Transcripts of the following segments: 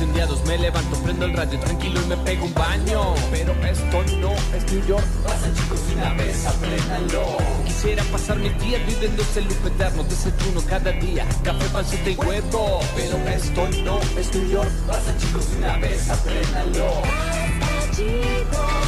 asundeados Me levanto, prendo el radio tranquilo y me pego un baño. Pero esto no es New York. Pasa chicos una vez, apréndanlo. Quisiera pasar mis días viviendo ese loop eterno Desayuno cada día, café, pancita y huevo. Pero esto no es New York. Pasa chicos una vez, apréndanlo. Chicos,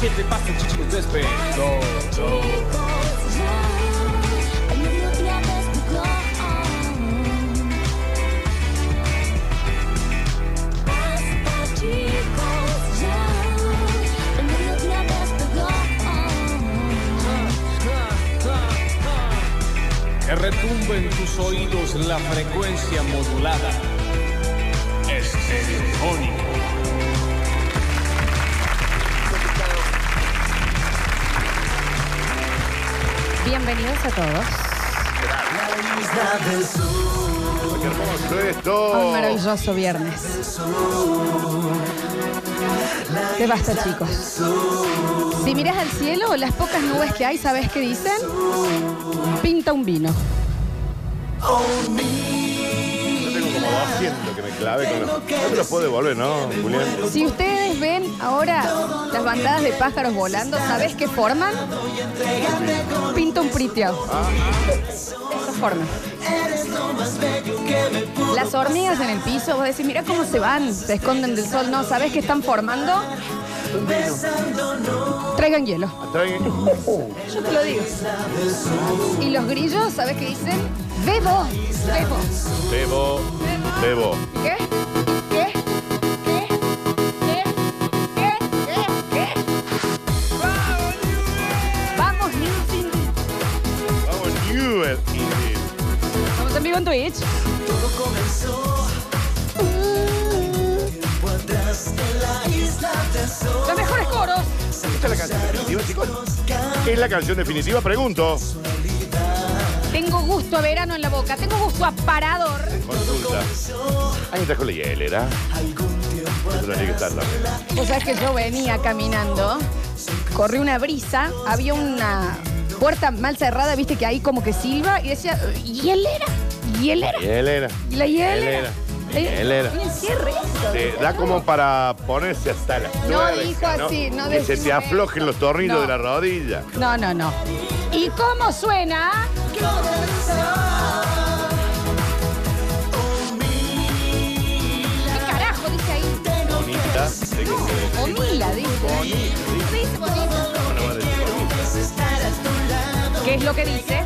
Basta, chicos, ya, el mediodía despegó. Que retumbe en tus oídos la frecuencia modulada. Estereofónico. Bienvenidos a todos Qué hermoso a un maravilloso viernes. ¿Qué basta, chicos? Si miras al cielo, las pocas nubes que hay, ¿sabes qué dicen? Pinta un vino. Yo tengo como 200 que me clave con los. No te los puedo devolver, ¿no, Julián? Si ustedes ven ahora las bandadas de pájaros volando, ¿sabes qué forman? Pinta un priteado. Eso forma. Las hormigas en el piso, vos decís, mira cómo se van, se esconden del sol. No, ¿sabes qué están formando? Traigan hielo. Traen- Yo te lo digo. Y los grillos, ¿sabes qué dicen? Bebo, bebo. Bebo, bebo. ¿Qué? ¿Qué? ¿Qué? ¿Qué? ¿Qué? ¿Qué? ¿Qué? Vamos, Ninsin. Vamos, New Indeed. Estamos en vivo en Twitch. Los mejores coros. ¿Esta es la canción definitiva, chicos? ¿Es la canción definitiva? Pregunto. Tengo gusto a verano en la boca. Tengo gusto a parador. Ahí está con la hielera. Eso tenía que estar también. Vos sabés que yo venía caminando, corrió una brisa, había una puerta mal cerrada, viste que ahí como que silba, y decía, hielera, hielera, Hielera. y la hielera. Hielera. Un eso. Te da como para ponerse hasta la No dijo así, no Que se decimos te aflojen los tornillos No. de la rodilla. No, no, no. ¿Y cómo suena? Bonita. ¿De se- Bonila, dice. ¿Qué es lo que dice?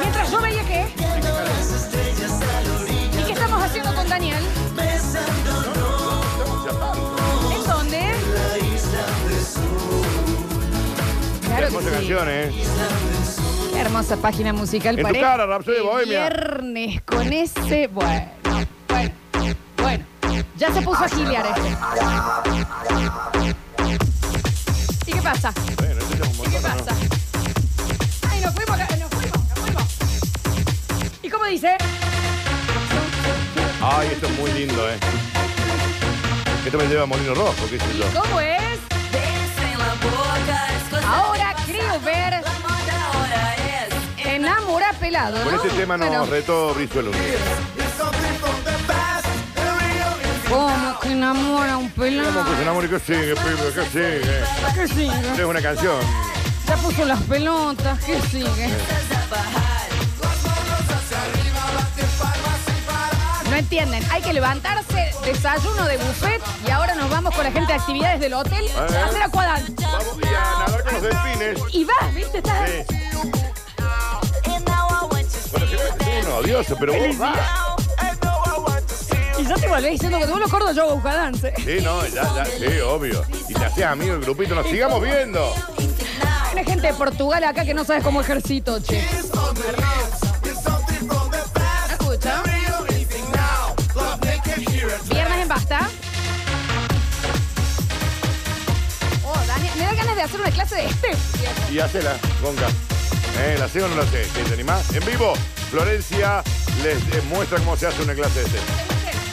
Mientras yo veía. ¿Y qué estamos haciendo con Daniel? ¿En dónde? Claro Hermosa que sí. canción, ¿eh? Qué hermosa página musical En tu para cara, Rhapsody este Bohemia. Viernes con ese. Bueno, bueno, bueno. Ya se puso a gilear este. ¿Y qué pasa? Bueno, escuchamos un ¿Y qué montón, ¿no? pasa? Ay, nos fuimos, acá, nos fuimos, nos fuimos. ¿Y cómo dice? Ay, esto es muy lindo, ¿eh? Esto me lleva a Molino Rojo, qué sé yo. ¿Cómo es? Ahora creo ver enamora pelado, Con ¿no? este tema nos Bueno, retó Brizuela un día. ¿Cómo que enamora un pelado? ¿Cómo que se enamora y que sigue, pibe? ¿Qué sigue? ¿Qué sigue? Es una canción. Ya puso las pelotas, ¿qué sigue? No entienden, hay que levantarse, desayuno de buffet y ahora nos vamos con la gente de actividades del hotel a hacer acuadance. Vamos y a nadar con los delfines. Y vas, ¿viste? Estás Sí. Bueno, uno odioso, pero vos vas. Y yo te volvés diciendo que te vuelvo corto, yo hago dance. Sí, no, ya, ya, sí, obvio. Y te hacías amigo del grupito, nos sigamos viendo. Hay gente de Portugal acá que no sabes cómo ejercito, che. ¿No escucha? Viernes en Basta. Oh, Dani, me da ganas de hacer una clase de este. Y hacela, Gonca. ¿Eh? ¿La sé o no la sé? ¿Te animás? En vivo, Florencia les eh, muestra cómo se hace una clase de este.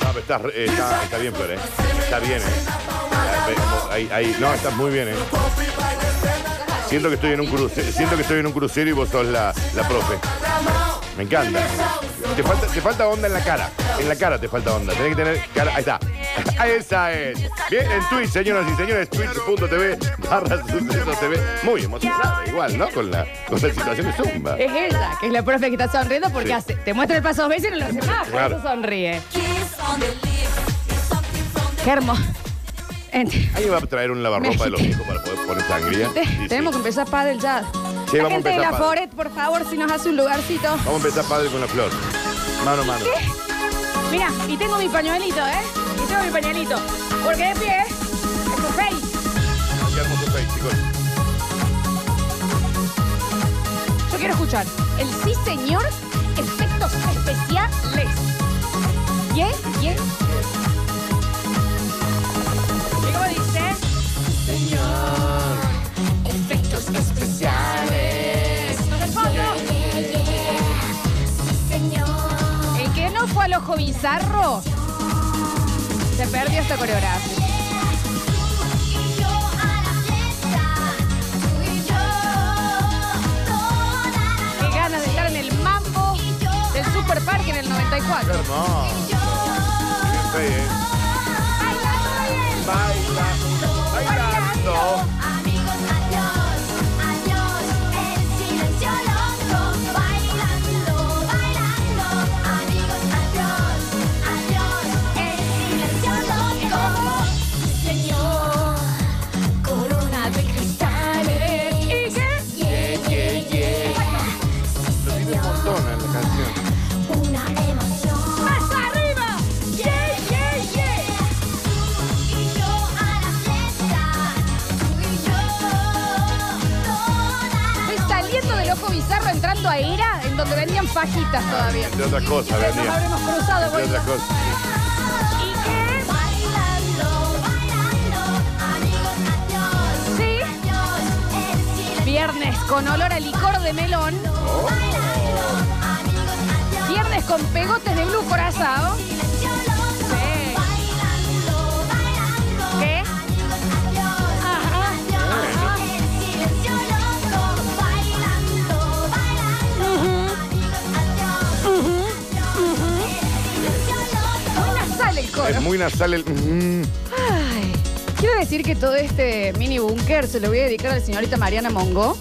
No, está, eh, está, está bien, Flor, ¿eh? Está bien, ¿eh? Ah, Ahí, no, estás muy bien. Siento que estoy en un crucero, siento que estoy en un crucero y vos sos la, la profe. Me encanta. Te falta, te falta onda en la cara. En la cara te falta onda. Tenés que tener cara. Ahí está. Esa es. Bien, en Twitch, señoras y señores, twitch.tv barra suceso TV. Muy emocionada, igual, ¿no? Con la, con la situación de Zumba. Es ella, que es la profe que está sonriendo porque Sí. hace, te muestra el paso dos veces y no lo hace más. por Claro. eso sonríe. Qué hermoso. Ent- ¿Alguien va a traer un lavarropa de los hijos para poder poner sangría? Te- Sí, sí. Tenemos que empezar Padel ya. Sí, la vamos a gente de empezar la. Foret, por favor, si nos hace un lugarcito. Vamos a empezar padre con la flor. Mano a mano. Mira, y tengo mi pañuelito, ¿eh? Tengo mi pañuelito. Porque de pie, es tu face. Qué hermoso face, chicos. Yo quiero escuchar el sí, señor, efectos especiales. ¿Bien? ¿Bien? ¿Y cómo dice? Señor, efectos especiales. El que no fue al ojo bizarro se perdió esta coreografía. Qué ganas de estar en el mambo del Super Parque en el 94. Hermoso. Bien fe, ¿eh? Bizarro entrando a Era, en donde vendían fajitas todavía. Entre otras cosas, Nos vendía. habremos cruzado, Entre otras cosas. ¿Y qué? Bailando, bailando, amigos, adiós, Sí, viernes con olor a licor de melón. Adiós, Viernes con pegotes de blue corazado. silencio muy nasal el. mm. Ay, quiero decir que todo este mini búnker se lo voy a dedicar a la señorita Mariana Mongo,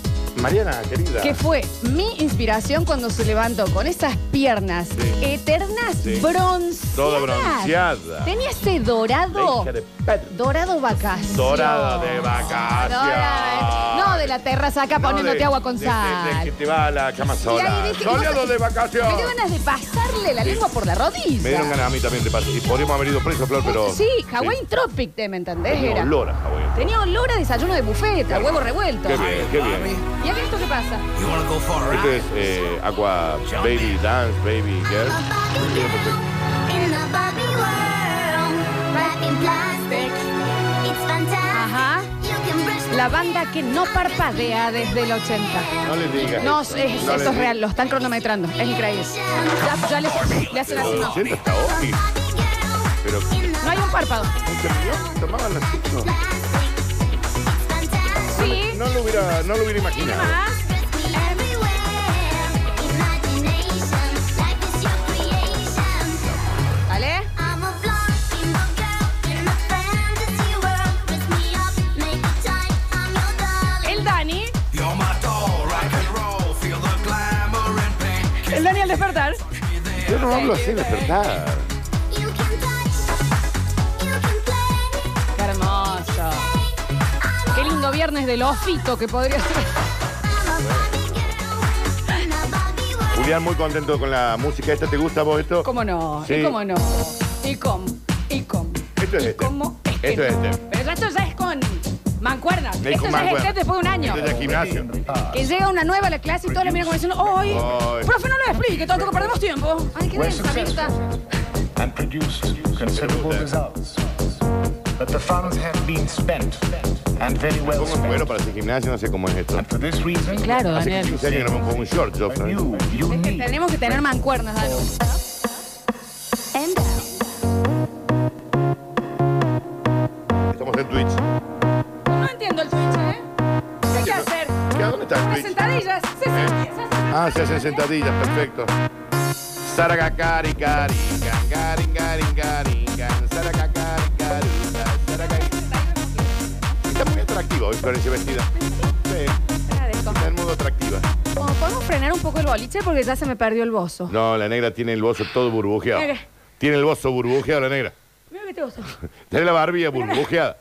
Mariana, querida. que fue mi inspiración cuando se levantó con esas piernas Sí. eternas Sí. bronceadas. Toda bronceada. Tenía ese La dorado. hija de perra. Dorado vacación. Dorada de vacación. Dorada. No de la terraza acá No poniéndote de- agua con de- de- de sal. que te va a la cama sola. dije, Soleado ¿cómo- de vacación. Me dio ganas de pasarle la Sí. lengua por la rodilla. Me dieron ganas a mí también de pasar. Y podríamos haber ido preso, Flor, pero. Sí, Hawaiian Tropic, ¿te me entendés? Tenía Era. olor a. Tenía olor a desayuno de buffet, a huevo revuelto. Qué bien, qué bien. ¿Y esto qué pasa? You wanna go for a Este ride? es eh, Aqua Baby Dance, Baby Girl. Bien, perfecto. In a Barbie world, wrapped in plastic, it's fantastic. Ajá. You can brush La banda que no parpadea desde el 80. No le digas. No, eso. es, No eso es digas. real, lo están cronometrando. Es increíble. Ya, ya le, le hacen así, no. Pero. No hay un párpado. ¿Un tomaban las. No lo hubiera, no lo hubiera imaginado. Más. ¿Vale? El Dani. El Dani al despertar. Yo no hablo así de despertar. Viernes de lofito que podría ser. Julián, muy contento con la música esta. ¿Te gusta a vos esto? ¿Cómo no? Sí. ¿Y cómo no? ¿Y cómo? y cómo. Esto es y este. cómo es que Esto es no. este. Pero esto ya es con mancuernas. Es Esto con ya es mancuerna. este después de un año. Esto es de gimnasio. Que llega una nueva a la clase y todos le miran como diciendo, ¡ay! Profe, no lo explique, todo que perdemos tiempo. ¡Ay, qué Mirta! successful and produced considerable results. But the funds have been spent and very well spent. para hacer gimnasio, no sé cómo es esto. And for this reason, Claro, Hace Daniel. 15 años que no me pongo un short, tenemos que tener mancuernas, Danu. Estamos en Twitch. No entiendo el Twitch, ¿eh? ¿Qué hay que hacer? ¿Qué? ¿Dónde está el Unas Twitch? sentadillas. Se ¿Eh? Ah, se hacen sentadillas, perfecto. Saragacari, cari, can, cari, cari, cari, hoy Florencia vestida. Sí, está en modo atractiva. ¿Podemos frenar un poco el boliche? Porque ya se me perdió el bozo. No, la negra tiene el bozo todo burbujeado. Mira. Tiene el bozo burbujeado la negra. Mira que te bozo. Tiene la barbilla burbujeada.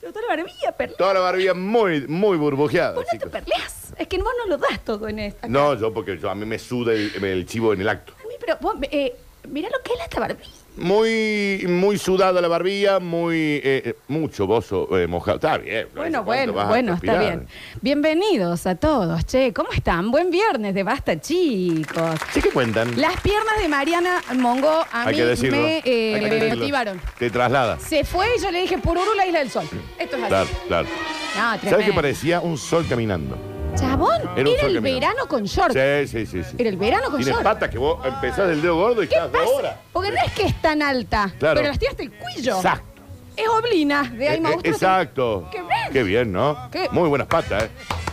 Te gustó la barbilla, perla. Toda la barbilla muy, muy burbujeada, Vos no te chicos. perleas. Es que vos no lo das todo en esta. No, yo porque yo, a mí me suda el, el chivo en el acto. A mí, pero vos, eh, mira lo que es esta barbilla. Muy, muy sudada la barbilla, muy, eh, eh, mucho bozo eh, mojado. Está bien. Bueno, Florencia, ¿cuánto bueno, vas a bueno, está transpirar? bien. Bienvenidos a todos, che. ¿Cómo están? Buen viernes de basta, chicos. Sí que cuentan. Las piernas de Mariana Mongo a Hay mí que decirlo. me, eh, Hay que me decirlo. motivaron. Te traslada. Se fue y yo le dije, Pururu, la isla del sol. Esto es así. Claro, claro. No, ¿Sabes tremendo. qué parecía? Un sol caminando. Chabón, Era el verano con short. Sí, sí, sí. sí. Era el verano con Tiene short. patas que vos empezás del dedo gordo y ¿Qué estás dos pasa? horas. Porque no es que es tan alta, Claro. pero las tiras del cuello. Exacto. Es oblina, de Eh, eh, exacto. Qué bien. Qué bien, ¿no? Qué- Muy buenas patas, ¿eh?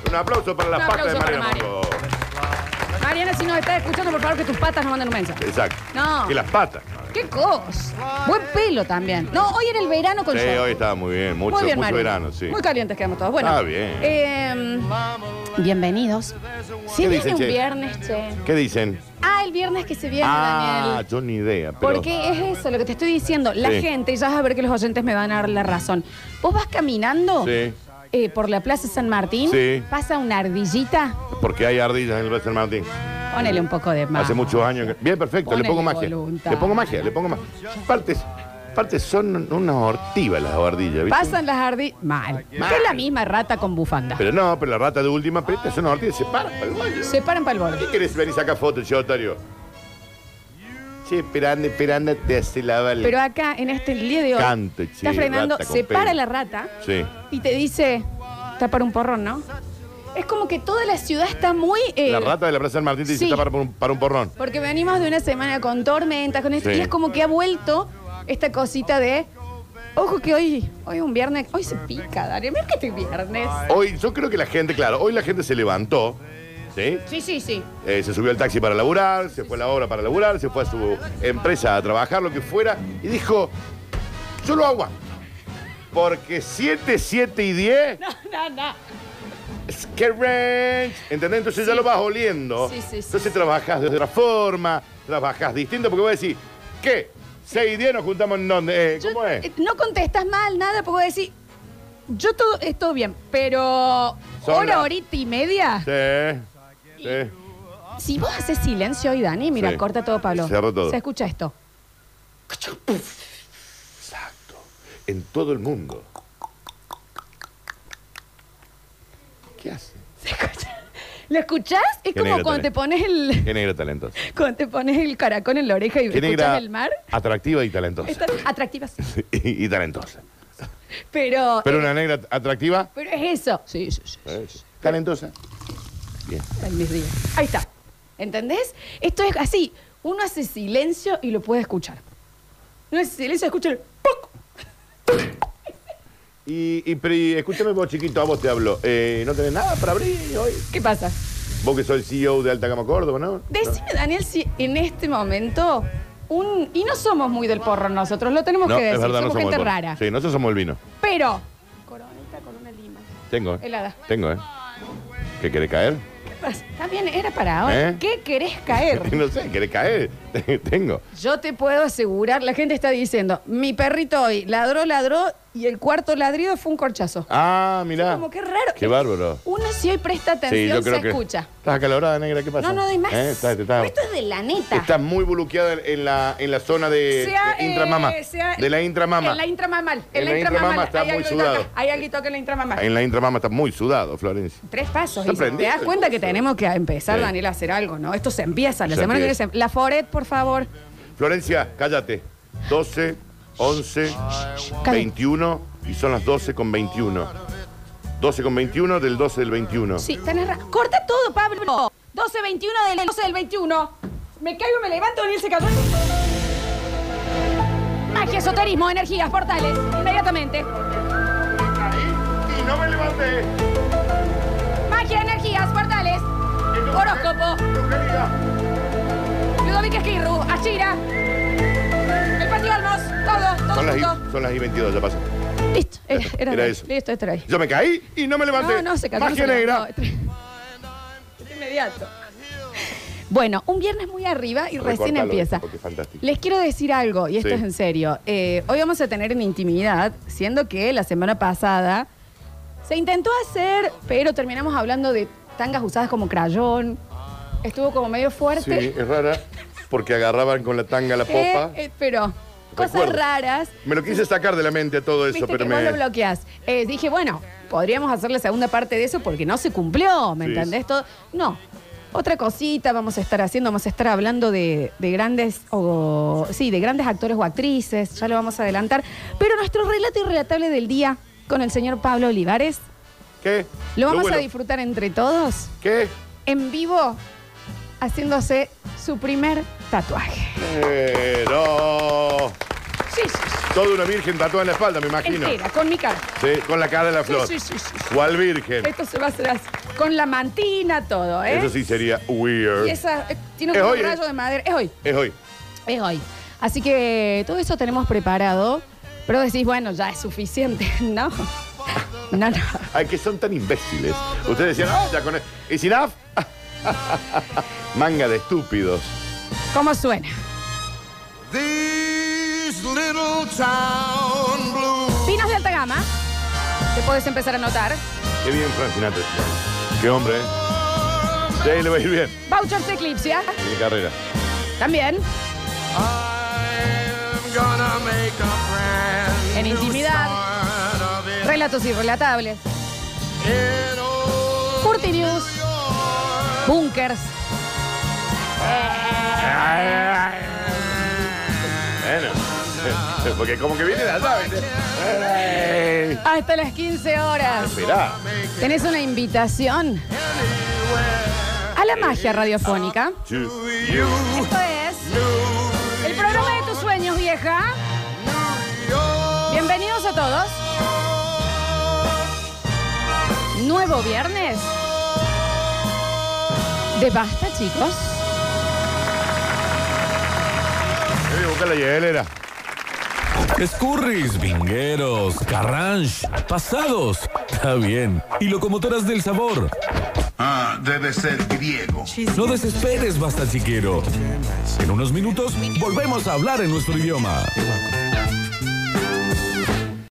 Un aplauso para las Un patas de aplauso para Mariana Mari. Mariana, si nos estás escuchando, por favor, que tus patas nos manden un mensaje. Exacto. No. Que las patas. ¡Qué cosa! Buen pelo también. No, hoy era el verano con Sí, hoy estaba muy bien. Mucho, Muy bien, mucho verano, sí. Muy calientes quedamos todos. Bueno. Está bien. eh, bienvenidos. Si ¿Qué viene dicen, un che? viernes, che. ¿Qué dicen? Ah, el viernes que se viene, Ah, Daniel. yo ni idea. Pero... Porque es eso lo que te estoy diciendo. La Sí. gente, y ya vas a ver que los oyentes me van a dar la razón. Vos vas caminando Sí, eh, por la Plaza San Martín, Sí. pasa una ardillita, porque hay ardillas en el San Martín. Ponele un poco de más. Hace muchos años. que- Bien, perfecto. Ponele le pongo magia. voluntad. Le pongo magia, le pongo magia. Partes, partes son unas ortivas las ardillas, ¿viste? Pasan las ardillas. Mal. Es la misma rata con bufanda. Pero no, pero la rata de última peta son unas. Se paran para el baño. Se paran para el borde. ¿Qué querés venir y sacar fotos, Chotario? Che, esperando, esperando, te hace la vale. Pero acá, en este día de hoy, Cante, che, está frenando, rata con se pelo. para la rata Sí. y te dice, está para un porrón, ¿no? Es como que toda la ciudad está muy... eh, La rata de la Plaza San Martín te dice sí. está para un, para un porrón. Porque venimos de una semana con tormentas, con esto, Sí. y es como que ha vuelto esta cosita de... Ojo que hoy, hoy es un viernes, hoy se pica, Darío. Mira que este viernes. Hoy, yo creo que la gente, claro, hoy la gente se levantó, ¿sí? Sí, sí, sí. Eh, se subió al taxi para laburar, se fue a la obra para laburar, se fue a su empresa a trabajar, lo que fuera, y dijo, yo lo aguanto. Porque 7, 7 y 10 No, no, no. Que range. ¿Entendés? Entonces ya lo vas oliendo. Sí, sí, sí, Entonces sí. trabajas de otra forma, trabajas distinto, porque voy a decir, ¿qué? 6 y 10 nos juntamos en dónde? Eh, Yo- ¿Cómo es? eh, No contestas mal, nada, porque voy a decir, yo todo, es todo bien, pero Son hora, las- horita y media, Sí. Sí. si vos haces silencio hoy, Dani, mira, Sí. corta todo, Pablo. Cerro todo. Se escucha esto. Exacto. En todo el mundo. ¿Qué hace? ¿Se escucha? ¿Lo escuchás? Es Qué como cuando te pones el Qué negra talentosa. cuando te pones el caracol en la oreja y Qué escuchas negra el mar. atractiva y talentosa. Están atractivas. y, y talentosa. Pero, Pero eh, una negra atractiva, pero es eso. Sí, sí, sí. eh, talentosa. Bien. En mis días. Ahí está. ¿Entendés? Esto es así. Uno hace silencio y lo puede escuchar. Uno hace silencio y escucha el ¡puc! Y, y, escúchame vos, chiquito, a vos te hablo. Eh, ¿No tenés nada para abrir hoy? ¿Qué pasa? Vos que sos el CEO de Alta Gama Córdoba, ¿no? Decime, Daniel, si en este momento un. Y no somos muy del porro nosotros, lo tenemos No, que decir. es verdad, no somos somos gente rara. Sí, nosotros somos el vino. Pero. Coronita con una lima. Tengo, ¿eh? Helada. Tengo, ¿eh? ¿Qué quiere caer? ¿Qué pasa? También era para ahora. ¿Eh? ¿Qué querés caer? No sé, ¿querés caer? Tengo. Yo te puedo asegurar, la gente está diciendo, mi perrito hoy ladró, ladró y el cuarto ladrido fue un corchazo. Ah, mirá. Como que raro. Qué bárbaro. Uno si hoy presta Sí, atención yo creo se que. escucha. ¿Estás acalorada, negra? ¿Qué pasa? No, no doy más. ¿Eh? Te Esto es de la neta. Estás muy buluqueada en, en la, en la zona de, Sea, de intramama. eh, sea- de la intramama. En la intramamal. En, En la la intramamal. intramama está Hay muy algo que sudado. toca. Hay algo que en la intramamal. En la intramama está muy sudado, Florencia. Tres pasos. Está. ¿Te prendido das cuenta que tenemos que empezar, Sí. Daniel, a hacer algo, no? Esto se empieza. La Se semana que viene se- La Foret, por favor. Florencia, cállate. 12, 11, Cállate. 21 y son las 12 con 21. 12 con 21 del 12 del 21. Sí, tenés razón. Corta todo, Pablo. 12-21 del 12 del 21. Me caigo, me levanto, Daniel se cayó. Magia, esoterismo, energías, portales. Inmediatamente. Y no me levanté. Magia, energías, portales. Horóscopo. Ludovic Esquirru, Ashira. El patio Olmos. Todo, todo Son las, junto. Son las I 22, ya pasó. Listo. Era, era, Era eso. Listo, esto era ahí. Yo me caí y no me levanté. No, no, se cayó. Magia se negra. levantó. Es inmediato. Bueno, un viernes muy arriba y recién Recórtalo, empieza. porque es fantástico. Les quiero decir algo, y esto Sí. es en serio. Eh, hoy vamos a tener en intimidad, siendo que la semana pasada se intentó hacer, pero terminamos hablando de tangas usadas como crayón. Estuvo como medio Sí, fuerte. es rara porque agarraban con la tanga la Eh, popa. eh, pero cosas raras. Me lo quise sacar de la mente todo eso, Viste pero que me. vos lo bloqueás. Eh, dije, bueno, podríamos hacer la segunda parte de eso porque no se cumplió, ¿me Sí. entendés? Todo, no. Otra cosita vamos a estar haciendo, vamos a estar hablando de, de grandes, o, sí, de grandes actores o actrices, ya lo vamos a adelantar. Pero nuestro relato irrelatable del día con el señor Pablo Olivares, ¿Qué? lo vamos bueno. a disfrutar entre todos, ¿Qué? en vivo, haciéndose su primer tatuaje. Pero. Sí, sí, sí. Toda una virgen tatuada en la espalda, me imagino. Entera, con mi cara. Sí, con la cara de la flor. Sí, sí, sí, sí. ¿Cuál virgen? Esto se va a hacer así, con la mantina, todo, ¿eh? Eso sí sería weird. Y esa eh, tiene Es un ¿eh? rayo de madera. Es hoy, Es hoy. es hoy. Así que todo eso tenemos preparado. Pero decís, bueno, ya es suficiente. No. No, no. Ay, que son tan imbéciles. Ustedes decían, ah, ya con. ¿Is enough? Manga de estúpidos. ¿Cómo suena? These little town blues. Vinos de alta gama. Te puedes empezar a notar. Qué bien, Frank Sinatra. Qué hombre, ¿eh? Sí, le va a ir bien Vouchers de Eclipse. en mi carrera. También. I'm gonna make a brand En new intimidad. Relatos irrelatables. Curti News. Bunkers. Bueno, porque como que viene de allá, ¿viste? Hasta las 15 horas. Esperá. Tenés una invitación a la magia radiofónica. Chu. Esto es el programa de tus sueños, vieja. Bienvenidos a todos. Nuevo viernes. De basta, chicos. Voy a buscar la hielera. Escurris, vingueros, carranche, pasados. Está bien. Y locomotoras del sabor. Ah, debe ser griego. No desesperes, basta chiquero. En unos minutos volvemos a hablar en nuestro idioma.